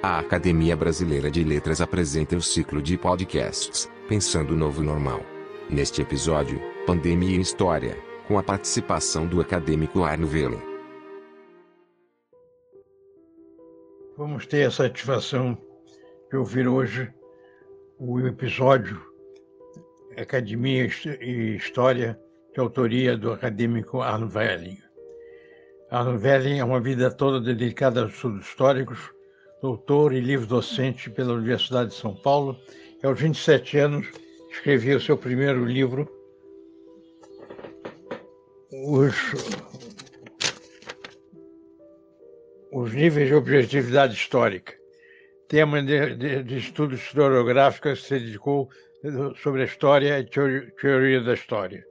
A Academia Brasileira de Letras apresenta o ciclo de podcasts Pensando o Novo Normal. Neste episódio, Pandemia e História, com a participação do acadêmico Arno Velen. Vamos ter a satisfação de ouvir hoje o episódio Academia e História, de autoria do acadêmico Arno Velling. Arno Velling é uma vida toda dedicada aos estudos históricos, doutor e livre-docente pela Universidade de São Paulo, e aos 27 anos escreveu o seu primeiro livro, Os, os Níveis de Objetividade Histórica, tema de, de, de estudos historiográficos que se dedicou sobre a história e teoria da história.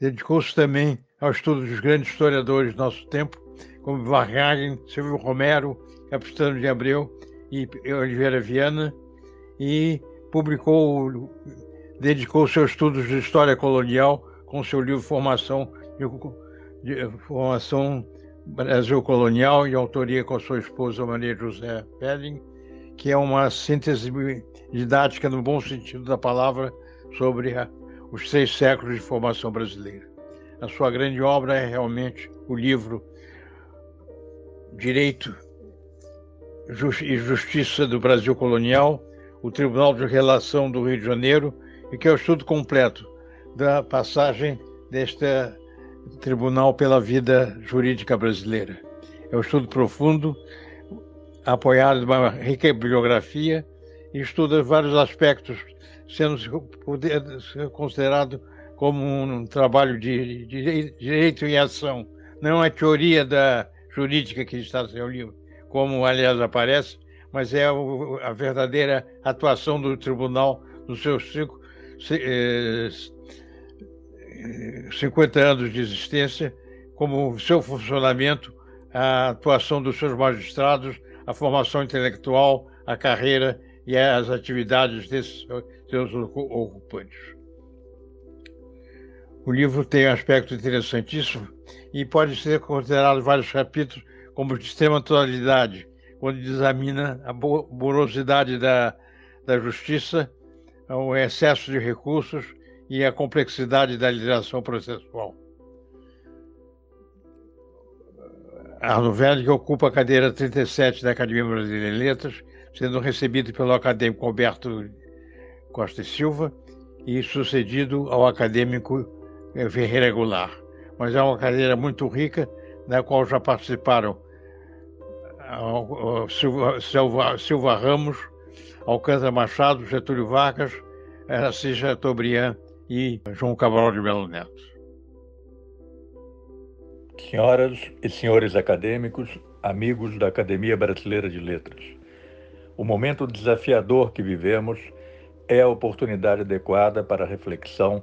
Dedicou-se também ao estudo dos grandes historiadores do nosso tempo, como Vargas, Silvio Romero, Capistrano de Abreu e Oliveira Viana, e publicou, dedicou seus estudos de história colonial com seu livro Formação, de, Formação Brasil Colonial, e autoria com sua esposa Maria José Pelling, que é uma síntese didática, no bom sentido da palavra, sobre a, os seis séculos de formação brasileira. A sua grande obra é realmente o livro Direito e Justiça do Brasil Colonial, o Tribunal de Relação do Rio de Janeiro, e que é o estudo completo da passagem deste tribunal pela vida jurídica brasileira. É um estudo profundo, apoiado em uma rica bibliografia, e estuda vários aspectos, sendo considerado como um trabalho de, direito em ação. Não é uma teoria da jurídica que está no seu livro, como aliás aparece, mas é a verdadeira atuação do tribunal nos seus cinco, 50 eh, anos de existência, como seu funcionamento, a atuação dos seus magistrados, a formação intelectual, a carreira e as atividades desses seus ocupantes. O livro tem um aspecto interessantíssimo e pode ser considerado vários capítulos como de extrema atualidade, quando examina a morosidade da, da justiça, o excesso de recursos e a complexidade da legislação processual. Arno Velho ocupa a cadeira 37 da Academia Brasileira de Letras, sendo recebido pelo acadêmico Alberto Costa e Silva e sucedido ao acadêmico Ferreira Goulart. Mas é uma cadeira muito rica, na qual já participaram Silva, Silva, Ramos, Alcântara Machado, Getúlio Vargas, Assis Chateaubriand e João Cabral de Melo Neto. Senhoras e senhores acadêmicos, amigos da Academia Brasileira de Letras, o momento desafiador que vivemos é a oportunidade adequada para a reflexão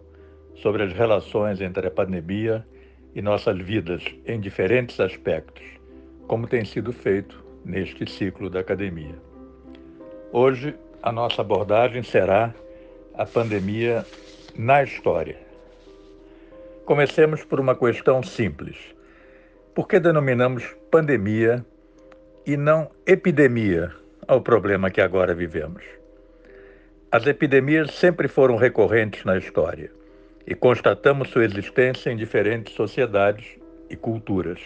sobre as relações entre a pandemia e nossas vidas em diferentes aspectos como tem sido feito neste ciclo da academia. Hoje, a nossa abordagem será a pandemia na história. Comecemos por uma questão simples. Por que denominamos pandemia e não epidemia ao problema que agora vivemos? As epidemias sempre foram recorrentes na história e constatamos sua existência em diferentes sociedades e culturas.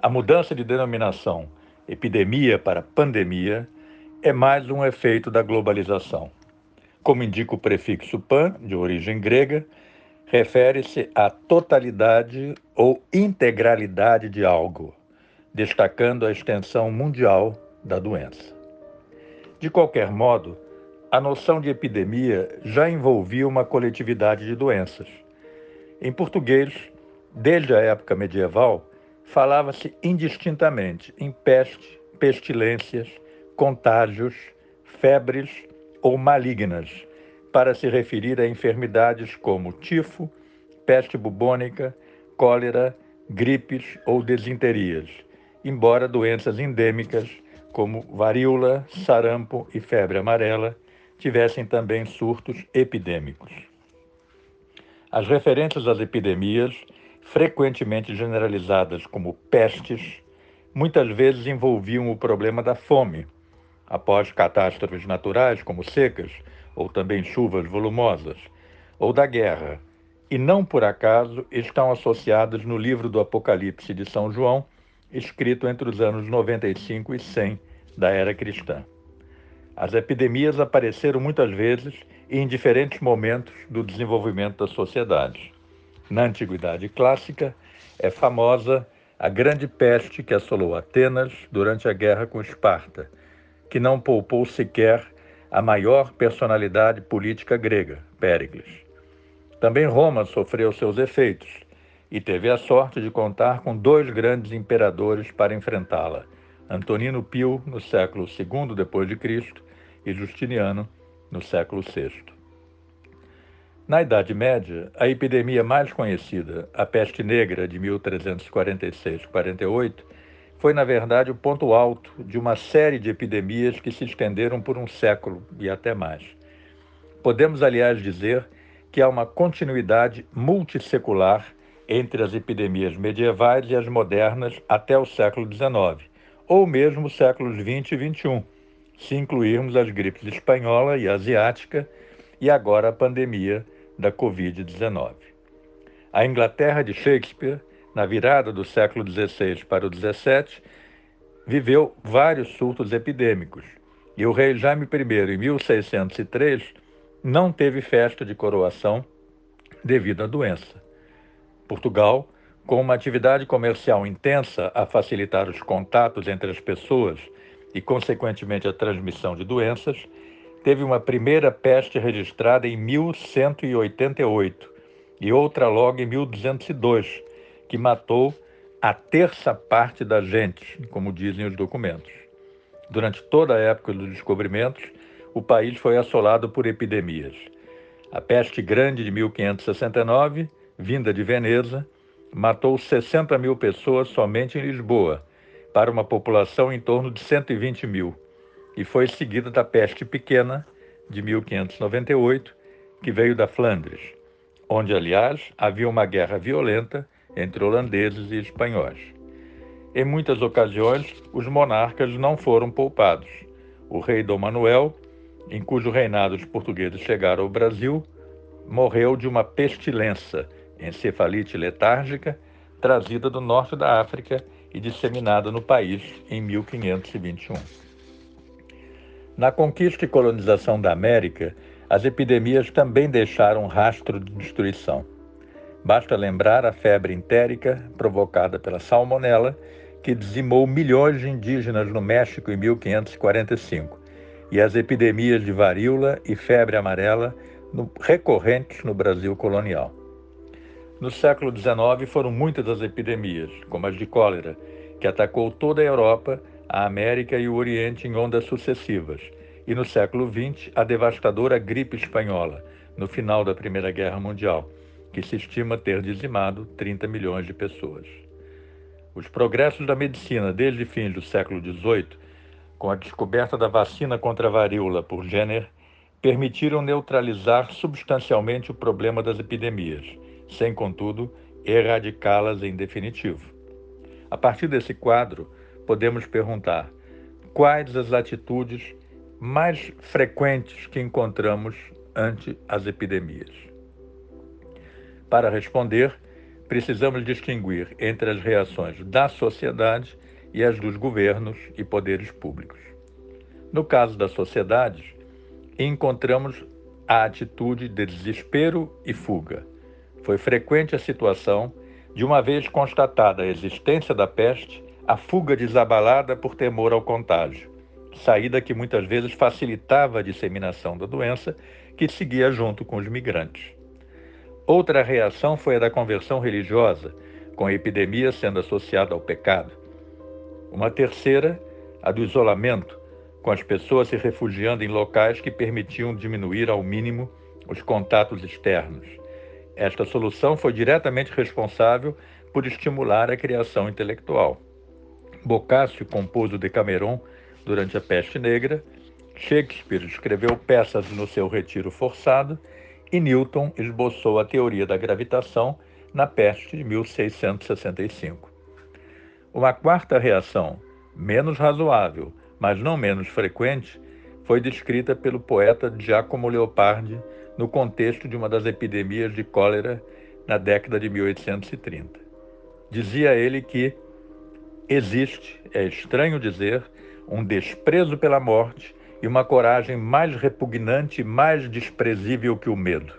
A mudança de denominação epidemia para pandemia é mais um efeito da globalização. Como indica o prefixo pan, de origem grega, refere-se à totalidade ou integralidade de algo, destacando a extensão mundial da doença. De qualquer modo, a noção de epidemia já envolvia uma coletividade de doenças. Em português, desde a época medieval, falava-se indistintamente em peste, pestilências, contágios, febres ou malignas, para se referir a enfermidades como tifo, peste bubônica, cólera, gripes ou desinterias, embora doenças endêmicas como varíola, sarampo e febre amarela tivessem também surtos epidêmicos. As referências às epidemias frequentemente generalizadas como pestes, muitas vezes envolviam o problema da fome, após catástrofes naturais como secas ou também chuvas volumosas, ou da guerra, e não por acaso estão associadas no livro do Apocalipse de São João, escrito entre os anos 95 e 100 da era cristã. As epidemias apareceram muitas vezes e em diferentes momentos do desenvolvimento da sociedade. Na Antiguidade Clássica, é famosa a grande peste que assolou Atenas durante a guerra com Esparta, que não poupou sequer a maior personalidade política grega, Péricles. Também Roma sofreu seus efeitos e teve a sorte de contar com dois grandes imperadores para enfrentá-la: Antonino Pio no século II Cristo e Justiniano no século VI. Na Idade Média, a epidemia mais conhecida, a peste negra de 1346-48, foi na verdade o ponto alto de uma série de epidemias que se estenderam por um século e até mais. Podemos, aliás, dizer que há uma continuidade multissecular entre as epidemias medievais e as modernas até o século XIX, ou mesmo os séculos XX e XXI, se incluirmos as gripes espanhola e asiática e agora a pandemia da Covid-19. A Inglaterra de Shakespeare, na virada do século XVI para o XVII, viveu vários surtos epidêmicos e o rei Jaime I, em 1603, não teve festa de coroação devido à doença. Portugal, com uma atividade comercial intensa a facilitar os contatos entre as pessoas e, consequentemente, a transmissão de doenças, teve uma primeira peste registrada em 1188 e outra logo em 1202, que matou a terça parte da gente, como dizem os documentos. Durante toda a época dos descobrimentos, o país foi assolado por epidemias. A peste grande de 1569, vinda de Veneza, matou 60 mil pessoas somente em Lisboa, para uma população em torno de 120 mil e foi seguida da peste pequena de 1598, que veio da Flandres, onde, aliás, havia uma guerra violenta entre holandeses e espanhóis. Em muitas ocasiões, os monarcas não foram poupados. O rei Dom Manuel, em cujo reinado os portugueses chegaram ao Brasil, morreu de uma pestilência, encefalite letárgica, trazida do norte da África e disseminada no país em 1521. Na conquista e colonização da América, as epidemias também deixaram rastro de destruição. Basta lembrar a febre entérica provocada pela salmonela, que dizimou milhões de indígenas no México em 1545, e as epidemias de varíola e febre amarela no, recorrentes no Brasil colonial. No século XIX foram muitas as epidemias, como as de cólera, que atacou toda a Europa a América e o Oriente em ondas sucessivas, e no século XX a devastadora gripe espanhola, no final da Primeira Guerra Mundial, que se estima ter dizimado 30 milhões de pessoas. Os progressos da medicina desde fins do século XVIII, com a descoberta da vacina contra a varíola por Jenner, permitiram neutralizar substancialmente o problema das epidemias, sem, contudo, erradicá-las em definitivo. A partir desse quadro, podemos perguntar quais as atitudes mais frequentes que encontramos ante as epidemias. Para responder, precisamos distinguir entre as reações da sociedade e as dos governos e poderes públicos. No caso da sociedade, encontramos a atitude de desespero e fuga. Foi frequente a situação de, uma vez constatada a existência da peste, a fuga desabalada por temor ao contágio, saída que muitas vezes facilitava a disseminação da doença, que seguia junto com os migrantes. Outra reação foi a da conversão religiosa, com a epidemia sendo associada ao pecado. Uma terceira, a do isolamento, com as pessoas se refugiando em locais que permitiam diminuir ao mínimo os contatos externos. Esta solução foi diretamente responsável por estimular a criação intelectual. Boccaccio compôs o Decameron durante a Peste Negra, Shakespeare escreveu peças no seu retiro forçado e Newton esboçou a teoria da gravitação na Peste de 1665. Uma quarta reação, menos razoável, mas não menos frequente, foi descrita pelo poeta Giacomo Leopardi no contexto de uma das epidemias de cólera na década de 1830. Dizia ele que existe, é estranho dizer, um desprezo pela morte e uma coragem mais repugnante e mais desprezível que o medo.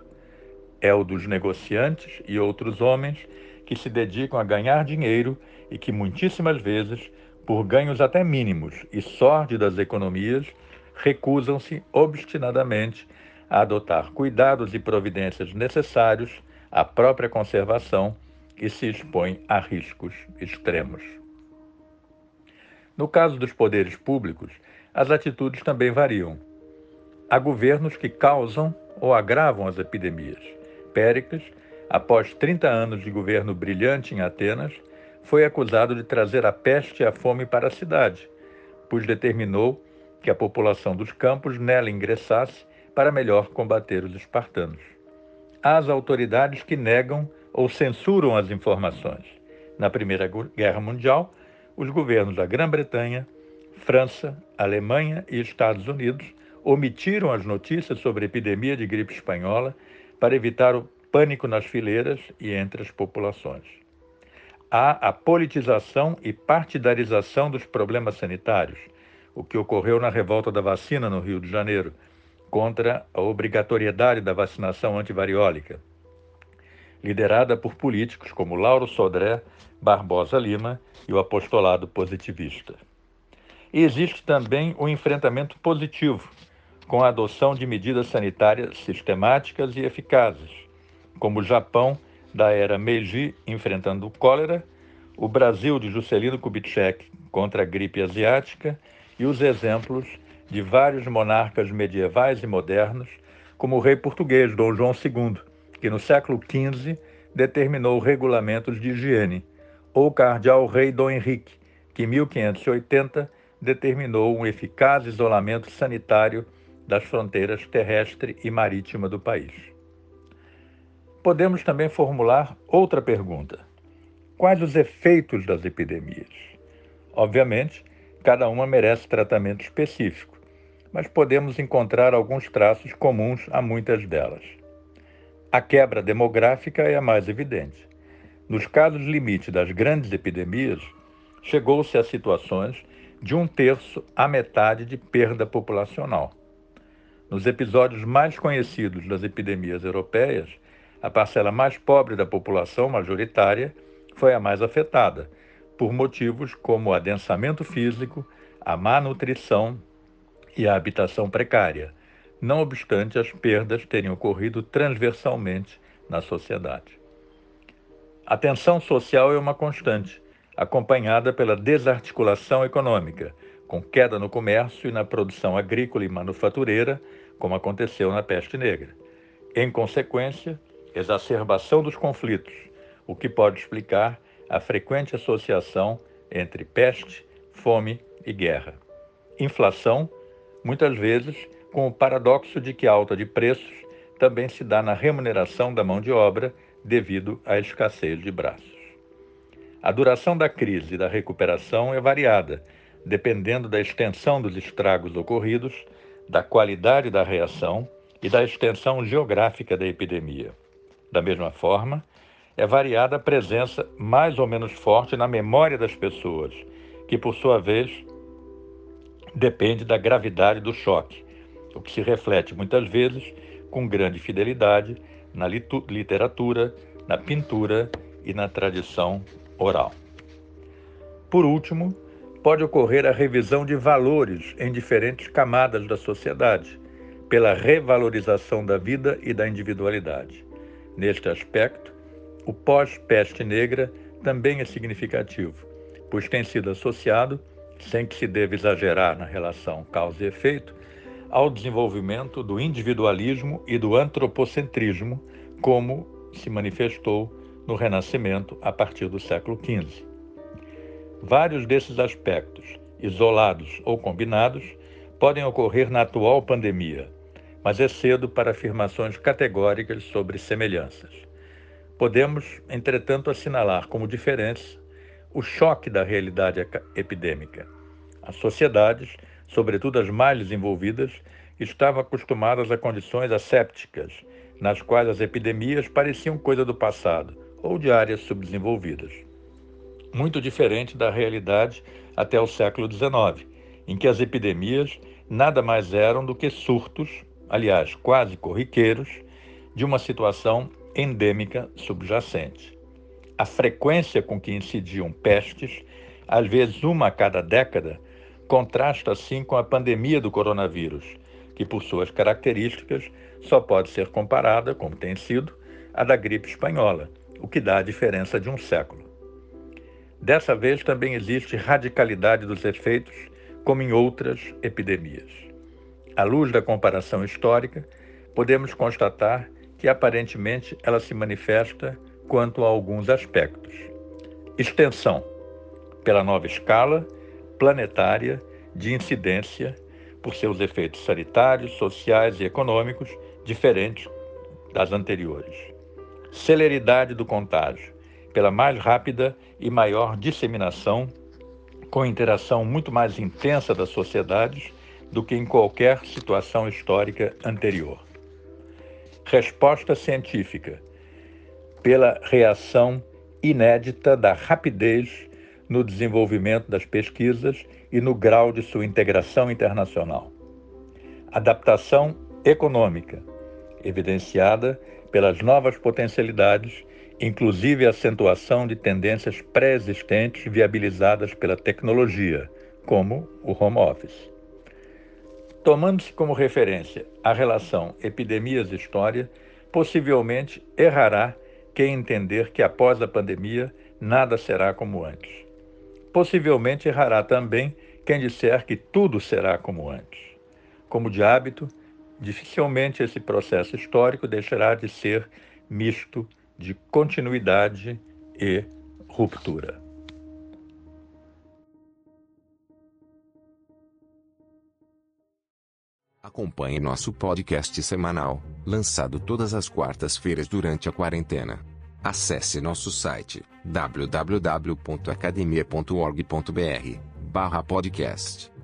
É o dos negociantes e outros homens que se dedicam a ganhar dinheiro e que muitíssimas vezes, por ganhos até mínimos e sórdidas economias, recusam-se obstinadamente a adotar cuidados e providências necessários à própria conservação e se expõem a riscos extremos. No caso dos poderes públicos, as atitudes também variam. Há governos que causam ou agravam as epidemias. Péricles, após 30 anos de governo brilhante em Atenas, foi acusado de trazer a peste e a fome para a cidade, pois determinou que a população dos campos nela ingressasse para melhor combater os espartanos. Há as autoridades que negam ou censuram as informações. Na Primeira Guerra Mundial, os governos da Grã-Bretanha, França, Alemanha e Estados Unidos omitiram as notícias sobre a epidemia de gripe espanhola para evitar o pânico nas fileiras e entre as populações. Há a politização e partidarização dos problemas sanitários, o que ocorreu na revolta da vacina no Rio de Janeiro, contra a obrigatoriedade da vacinação antivariólica, liderada por políticos como Lauro Sodré, Barbosa Lima e o apostolado positivista. E existe também o enfrentamento positivo, com a adoção de medidas sanitárias sistemáticas e eficazes, como o Japão da era Meiji enfrentando o cólera, o Brasil de Juscelino Kubitschek contra a gripe asiática e os exemplos de vários monarcas medievais e modernos, como o rei português Dom João II, que no século XV determinou regulamentos de higiene, ou cardeal rei Dom Henrique, que em 1580 determinou um eficaz isolamento sanitário das fronteiras terrestre e marítima do país. Podemos também formular outra pergunta: quais os efeitos das epidemias? Obviamente, cada uma merece tratamento específico, mas podemos encontrar alguns traços comuns a muitas delas. A quebra demográfica é a mais evidente. Nos casos limite das grandes epidemias, chegou-se a situações de um terço a metade de perda populacional. Nos episódios mais conhecidos das epidemias europeias, a parcela mais pobre da população majoritária foi a mais afetada, por motivos como o adensamento físico, a má nutrição e a habitação precária, não obstante as perdas terem ocorrido transversalmente na sociedade. A tensão social é uma constante, acompanhada pela desarticulação econômica, com queda no comércio e na produção agrícola e manufatureira, como aconteceu na peste negra. Em consequência, exacerbação dos conflitos, o que pode explicar a frequente associação entre peste, fome e guerra. Inflação, muitas vezes com o paradoxo de que a alta de preços também se dá na remuneração da mão de obra devido à escassez de braços. A duração da crise e da recuperação é variada, dependendo da extensão dos estragos ocorridos, da qualidade da reação e da extensão geográfica da epidemia. Da mesma forma, é variada a presença mais ou menos forte na memória das pessoas, que por sua vez depende da gravidade do choque, o que se reflete muitas vezes com grande fidelidade na literatura, na pintura e na tradição oral. Por último, pode ocorrer a revisão de valores em diferentes camadas da sociedade, pela revalorização da vida e da individualidade. Neste aspecto, o pós-peste negra também é significativo, pois tem sido associado, sem que se deva exagerar na relação causa e efeito, ao desenvolvimento do individualismo e do antropocentrismo, como se manifestou no Renascimento a partir do século XV. Vários desses aspectos, isolados ou combinados, podem ocorrer na atual pandemia, mas é cedo para afirmações categóricas sobre semelhanças. Podemos, entretanto, assinalar como diferença o choque da realidade epidêmica. As sociedades, sobretudo as mais desenvolvidas, estavam acostumadas a condições assépticas, nas quais as epidemias pareciam coisa do passado ou de áreas subdesenvolvidas. Muito diferente da realidade até o século XIX, em que as epidemias nada mais eram do que surtos, aliás, quase corriqueiros, de uma situação endêmica subjacente. A frequência com que incidiam pestes, às vezes uma a cada década, contrasta assim com a pandemia do coronavírus, que por suas características só pode ser comparada, como tem sido, à da gripe espanhola, o que dá a diferença de um século. Dessa vez também existe radicalidade dos efeitos, como em outras epidemias. À luz da comparação histórica, podemos constatar que aparentemente ela se manifesta quanto a alguns aspectos. Extensão, pela nova escala planetária de incidência, por seus efeitos sanitários, sociais e econômicos diferentes das anteriores. Celeridade do contágio, pela mais rápida e maior disseminação, com interação muito mais intensa das sociedades do que em qualquer situação histórica anterior. Resposta científica, pela reação inédita da rapidez no desenvolvimento das pesquisas e no grau de sua integração internacional. Adaptação econômica, evidenciada pelas novas potencialidades, inclusive a acentuação de tendências pré-existentes viabilizadas pela tecnologia, como o home office. Tomando-se como referência a relação epidemias-história, possivelmente errará quem entender que após a pandemia nada será como antes. Possivelmente errará também quem disser que tudo será como antes. Como de hábito, dificilmente esse processo histórico deixará de ser misto de continuidade e ruptura. Acompanhe nosso podcast semanal, lançado todas as quartas-feiras durante a quarentena. Acesse nosso site www.academia.org.br/podcast